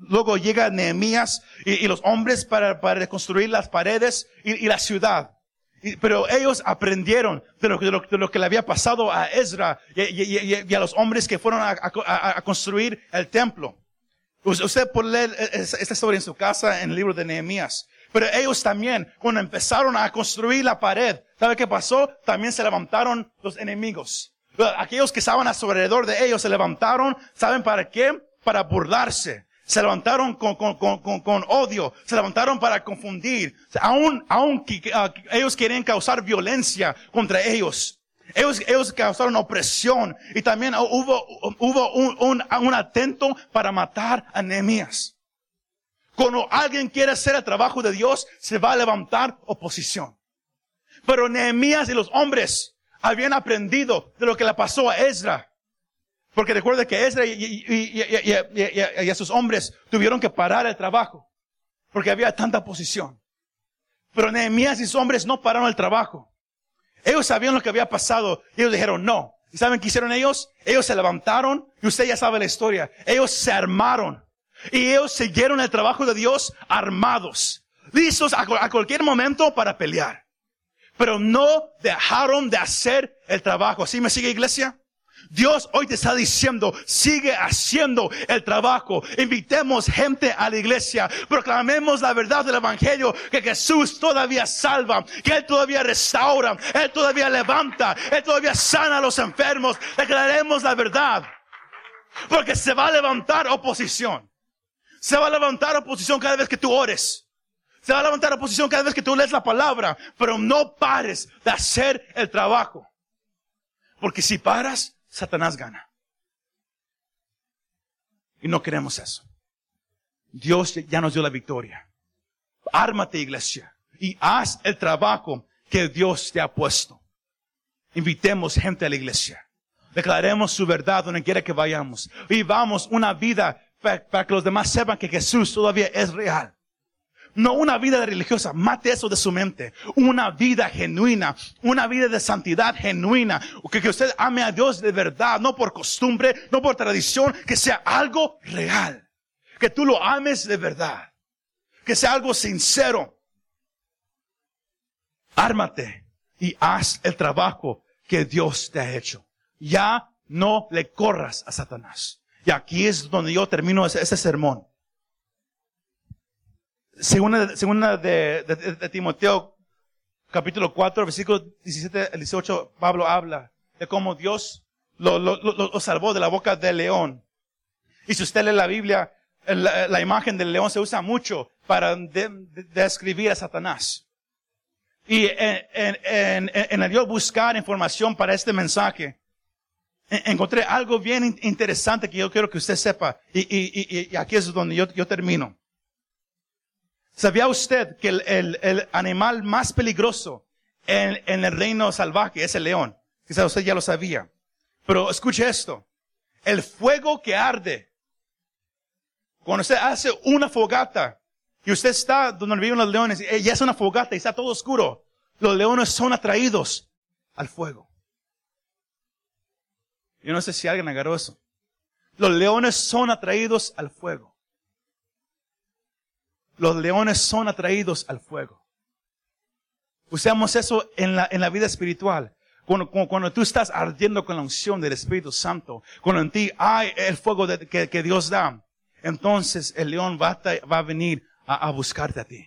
luego llega Nehemías y, y, los hombres para, para reconstruir las paredes y, y la ciudad. Pero ellos aprendieron de lo, de, lo, de lo, que le había pasado a Ezra y, y a los hombres que fueron a, a, a, construir el templo. Usted puede leer esta historia en su casa en el libro de Nehemías. Pero ellos también, cuando empezaron a construir la pared, ¿sabe qué pasó? También se levantaron los enemigos. Aquellos que estaban a su alrededor de ellos se levantaron, ¿saben para qué? Para burlarse. Se levantaron con, con, con, con odio. Se levantaron para confundir. Aún, aún uh, ellos querían causar violencia contra ellos. Ellos, ellos causaron opresión. Y también hubo, hubo un, un, un atento para matar a Nehemías. Cuando alguien quiere hacer el trabajo de Dios, se va a levantar oposición. Pero Nehemías y los hombres habían aprendido de lo que le pasó a Ezra. Porque recuerda que Ezra y, y, y, y, a sus hombres tuvieron que parar el trabajo. Porque había tanta oposición. Pero Nehemías y sus hombres no pararon el trabajo. Ellos sabían lo que había pasado. Ellos dijeron no. ¿Y saben qué hicieron ellos? Ellos se levantaron. Y usted ya sabe la historia. Ellos se armaron. Y ellos siguieron el trabajo de Dios armados, listos a, a cualquier momento para pelear. Pero no dejaron de hacer el trabajo. ¿Así me sigue iglesia? Dios hoy te está diciendo, sigue haciendo el trabajo. Invitemos gente a la iglesia. Proclamemos la verdad del evangelio, que Jesús todavía salva, que Él todavía restaura, Él todavía levanta, Él todavía sana a los enfermos. Declaremos la verdad. Porque se va a levantar oposición. Se va a levantar oposición cada vez que tú ores. Se va a levantar oposición cada vez que tú lees la palabra. Pero no pares de hacer el trabajo. Porque si paras, Satanás gana. Y no queremos eso. Dios ya nos dio la victoria. Ármate, iglesia, y haz el trabajo que Dios te ha puesto. Invitemos gente a la iglesia. Declaremos su verdad donde quiera que vayamos. Vivamos una vida para, que los demás sepan que Jesús todavía es real. No una vida religiosa, mate eso de su mente. Una vida genuina, una vida de santidad genuina. Que, usted ame a Dios de verdad, no por costumbre, no por tradición, que sea algo real. Que tú lo ames de verdad. Que sea algo sincero. Ármate y haz el trabajo que Dios te ha hecho. Ya no le corras a Satanás. Y aquí es donde yo termino ese, sermón. Segunda, segunda de, de, Timoteo, capítulo 4, versículo 17 al 18, Pablo habla de cómo Dios lo, lo, lo, salvó de la boca del león. Y si usted lee la Biblia, la, la imagen del león se usa mucho para describir a Satanás. Y en, en, en, el yo buscar información para este mensaje, encontré algo bien interesante que yo quiero que usted sepa. Y, y, y aquí es donde yo, yo termino. ¿Sabía usted que el, el, el animal más peligroso en, en, el reino salvaje es el león? Quizás usted ya lo sabía. Pero escuche esto. El fuego que arde. Cuando usted hace una fogata y usted está donde viven los leones, y ya es una fogata y está todo oscuro. Los leones son atraídos al fuego. Yo no sé si alguien agarró eso. Los leones son atraídos al fuego. Los leones son atraídos al fuego. Usamos eso en la, en la vida espiritual. Cuando, cuando, tú estás ardiendo con la unción del Espíritu Santo, cuando en ti hay el fuego que, que, Dios da, entonces el león va a, va a venir a, buscarte a ti.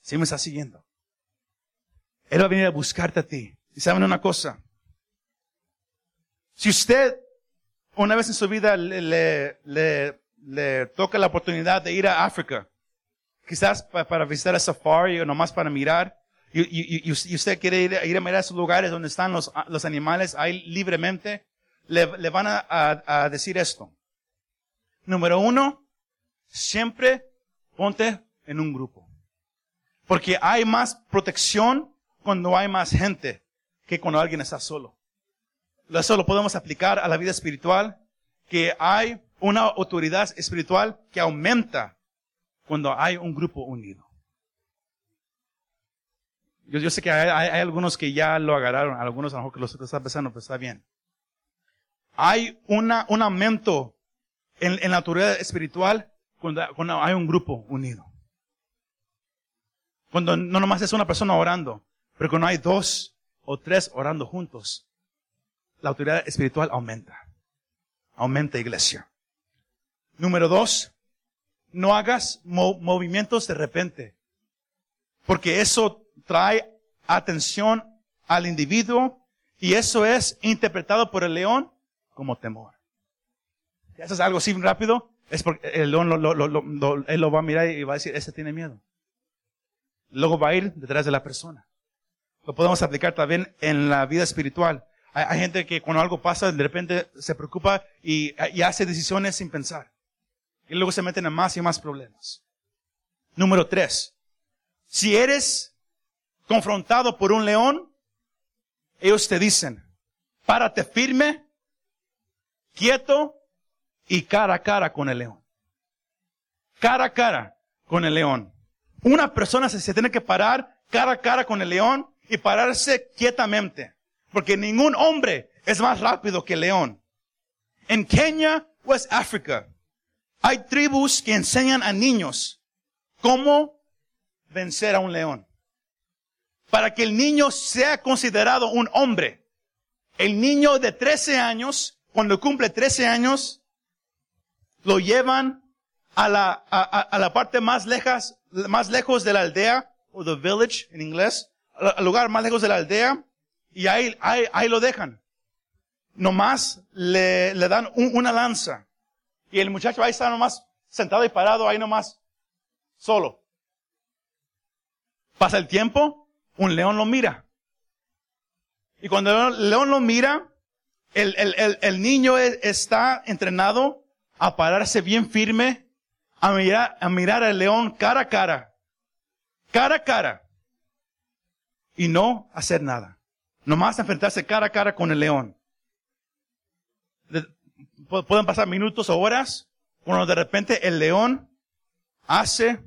¿Sí me está siguiendo? Él va a venir a buscarte a ti. Y saben una cosa. Si usted una vez en su vida le, le, le, toca la oportunidad de ir a África, quizás para, visitar a safari o nomás para mirar, y, y, y, usted quiere ir, ir, a mirar esos lugares donde están los, los animales ahí libremente, le, le van a, a, a decir esto. Número uno, siempre ponte en un grupo. Porque hay más protección cuando hay más gente que cuando alguien está solo. Eso lo podemos aplicar a la vida espiritual, que hay una autoridad espiritual que aumenta cuando hay un grupo unido. Yo, yo sé que hay, hay, algunos que ya lo agarraron, algunos a lo mejor que los están pensando, pero está bien. Hay una, un aumento en, en la autoridad espiritual cuando, cuando hay un grupo unido. Cuando no nomás es una persona orando, pero cuando hay dos o tres orando juntos, la autoridad espiritual aumenta. Aumenta iglesia. Número dos, no hagas movimientos de repente, porque eso trae atención al individuo y eso es interpretado por el león como temor. Eso es algo así rápido, es porque el león lo, va a mirar y va a decir, ese tiene miedo. Luego va a ir detrás de la persona. Lo podemos aplicar también en la vida espiritual. Hay, gente que cuando algo pasa, de repente se preocupa y, hace decisiones sin pensar. Y luego se meten en más y más problemas. Número tres. Si eres confrontado por un león, ellos te dicen, párate firme, quieto y cara a cara con el león. Cara a cara con el león. Una persona se, tiene que parar cara a cara con el león y pararse quietamente. Porque ningún hombre es más rápido que el león. En Kenia, West Africa, hay tribus que enseñan a niños cómo vencer a un león. Para que el niño sea considerado un hombre. El niño de 13 años, cuando cumple 13 años, lo llevan a la, a, a la parte más lejas, más lejos de la aldea, o the village en inglés, al lugar más lejos de la aldea y ahí, ahí, ahí lo dejan. Nomás le, le dan una lanza y el muchacho ahí está nomás sentado y parado ahí nomás solo. Pasa el tiempo, un león lo mira. Y cuando el león lo mira, el, el, el, el niño está entrenado a pararse bien firme, a mirar, a mirar al león cara a cara, cara a cara, y no hacer nada. Nomás enfrentarse cara a cara con el león. Pueden pasar minutos o horas cuando de repente el león hace,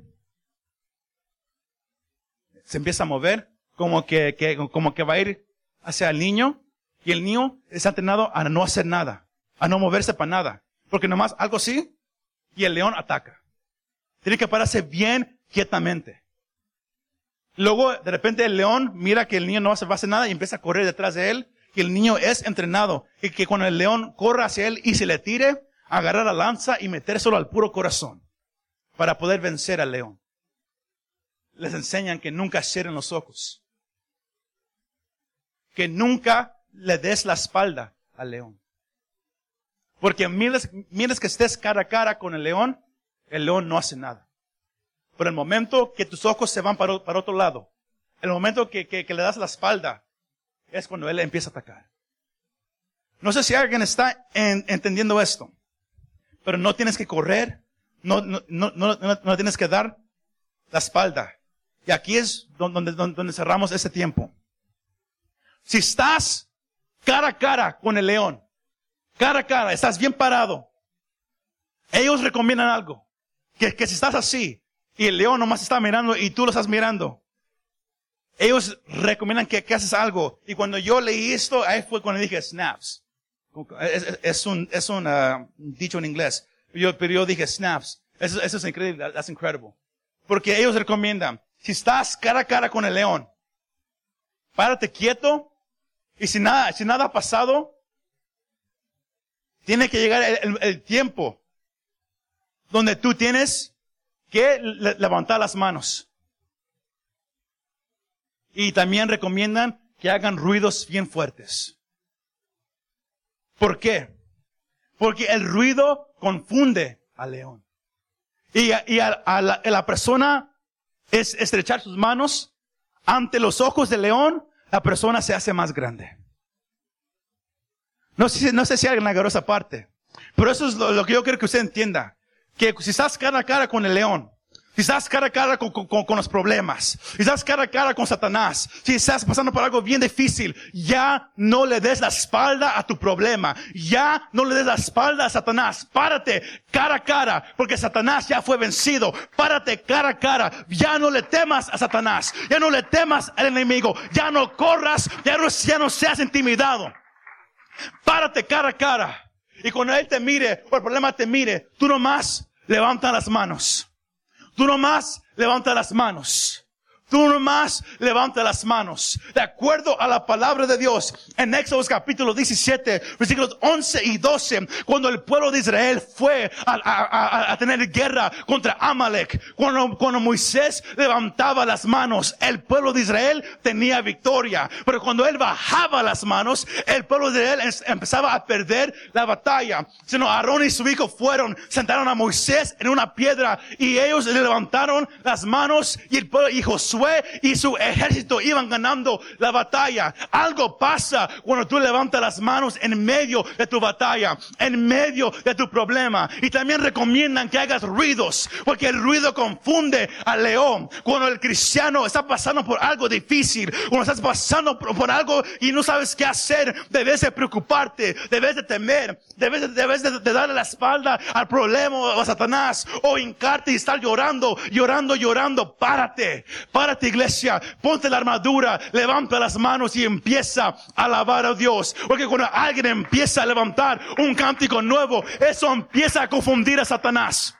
se empieza a mover, como que, como que va a ir hacia el niño, y el niño está entrenado a no hacer nada, a no moverse para nada. Porque nomás algo así, y el león ataca. Tiene que pararse bien quietamente. Luego, de repente, el león mira que el niño no va a hacer nada y empieza a correr detrás de él. Y el niño es entrenado. Y que cuando el león corra hacia él y se le tire, agarrar la lanza y metérselo al puro corazón. Para poder vencer al león. Les enseñan que nunca cierren los ojos. Que nunca le des la espalda al león. Porque mientras, que estés cara a cara con el león, el león no hace nada. Pero el momento que tus ojos se van para, otro lado, el momento que, le das la espalda, es cuando él empieza a atacar. No sé si alguien está entendiendo esto, pero no tienes que correr, no, no, no, no, tienes que dar la espalda. Y aquí es donde, donde, cerramos ese tiempo. Si estás cara a cara con el león, cara a cara, estás bien parado. Ellos recomiendan algo. Que, que si estás así y el león nomás está mirando y tú lo estás mirando, ellos recomiendan que, que haces algo. Y cuando yo leí esto, ahí fue cuando dije snaps. Es, es un, es un uh, dicho en inglés. Yo, pero yo dije snaps. Eso, eso es increíble. That's incredible. Porque ellos recomiendan, si estás cara a cara con el león, párate quieto y si nada, si nada ha pasado, tiene que llegar el, tiempo donde tú tienes que levantar las manos. Y también recomiendan que hagan ruidos bien fuertes. ¿Por qué? Porque el ruido confunde al león. Y, a, la, persona es estrechar sus manos ante los ojos del león, la persona se hace más grande. No sé, no sé si alguien agarró esa parte. Pero eso es lo, que yo quiero que usted entienda. Que si estás cara a cara con el león, estás cara a cara con, con, los problemas, estás cara a cara con Satanás, si estás pasando por algo bien difícil, ya no le des la espalda a tu problema, ya no le des la espalda a Satanás, párate cara a cara, porque Satanás ya fue vencido, párate cara a cara, ya no le temas a Satanás, ya no le temas al enemigo, ya no corras, ya no, ya no seas intimidado. Párate cara a cara. Y cuando Él te mire, o el problema te mire, tú nomás levanta las manos. Tú nomás levanta las manos. Tú nomás levanta las manos. De acuerdo a la palabra de Dios, en Éxodo capítulo 17, versículos 11 y 12, cuando el pueblo de Israel fue a, tener guerra contra Amalek, cuando, cuando Moisés levantaba las manos, el pueblo de Israel tenía victoria. Pero cuando él bajaba las manos, el pueblo de Israel empezaba a perder la batalla. Sino Aarón y su hijo fueron, sentaron a Moisés en una piedra y ellos le levantaron las manos y el pueblo y Josué y su ejército iban ganando la batalla. Algo pasa cuando tú levantas las manos en medio de tu batalla, en medio de tu problema. Y también recomiendan que hagas ruidos, porque el ruido confunde al león. Cuando el cristiano está pasando por algo difícil, cuando estás pasando por, algo y no sabes qué hacer, debes de preocuparte, debes de temer, debes, de, debes de, darle la espalda al problema o a Satanás, o hincarte y estar llorando, llorando, llorando. Párate, párate iglesia, ponte la armadura, levanta las manos y empieza a alabar a Dios. Porque cuando alguien empieza a levantar un cántico nuevo, eso empieza a confundir a Satanás.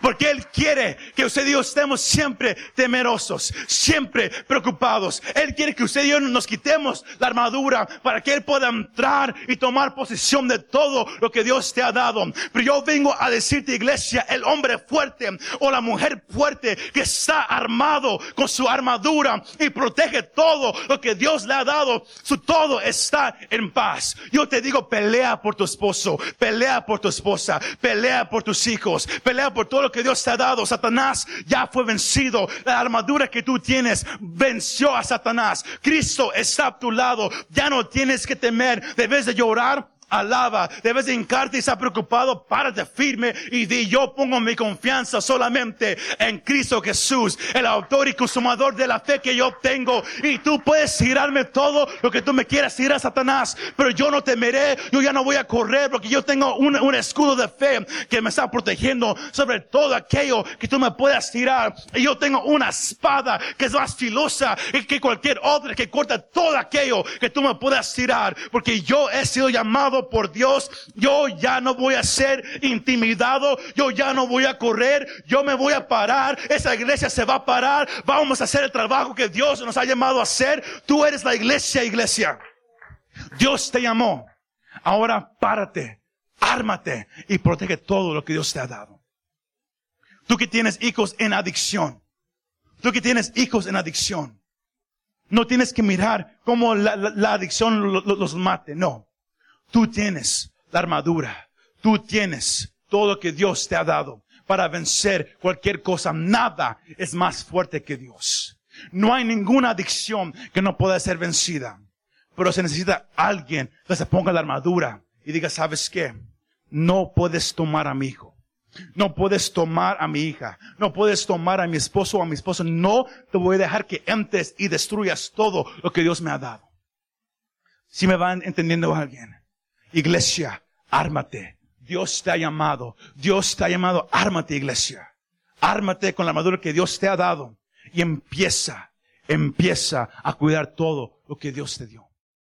Porque Él quiere que usted y yo estemos siempre temerosos, siempre preocupados. Él quiere que usted y yo nos quitemos la armadura para que Él pueda entrar y tomar posesión de todo lo que Dios te ha dado. Pero yo vengo a decirte, iglesia, el hombre fuerte o la mujer fuerte que está armado con su armadura y protege todo lo que Dios le ha dado, su todo está en paz. Yo te digo, pelea por tu esposo, pelea por tu esposa, pelea por tus hijos, pelea por todo lo que Dios te ha dado. Satanás ya fue vencido. La armadura que tú tienes venció a Satanás. Cristo está a tu lado. Ya no tienes que temer. Debes de llorar alaba. Debes de hincarte y estar preocupado, párate firme y di, yo pongo mi confianza solamente en Cristo Jesús, el autor y consumador de la fe que yo tengo. Y tú puedes tirarme todo lo que tú me quieras tirar Satanás, pero yo no temeré, yo ya no voy a correr porque yo tengo un, un escudo de fe que me está protegiendo sobre todo aquello que tú me puedas tirar. Y yo tengo una espada que es más filosa que cualquier otra que corta todo aquello que tú me puedas tirar. Porque yo he sido llamado por Dios. Yo ya no voy a ser intimidado. Yo ya no voy a correr. Yo me voy a parar. Esa iglesia se va a parar. Vamos a hacer el trabajo que Dios nos ha llamado a hacer. Tú eres la iglesia, iglesia. Dios te llamó. Ahora párate, ármate y protege todo lo que Dios te ha dado. Tú que tienes hijos en adicción. Tú que tienes hijos en adicción. No tienes que mirar cómo la, adicción lo- lo- los mate. No. Tú tienes la armadura. Tú tienes todo lo que Dios te ha dado para vencer cualquier cosa. Nada es más fuerte que Dios. No hay ninguna adicción que no pueda ser vencida. Pero se necesita alguien que se ponga la armadura y diga, ¿sabes qué? No puedes tomar a mi hijo. No puedes tomar a mi hija. No puedes tomar a mi esposo o a mi esposa. No te voy a dejar que entres y destruyas todo lo que Dios me ha dado. Si me van entendiendo alguien. Iglesia, ármate. Dios te ha llamado. Dios te ha llamado. Ármate, iglesia. Ármate con la armadura que Dios te ha dado. Y empieza, empieza a cuidar todo lo que Dios te dio.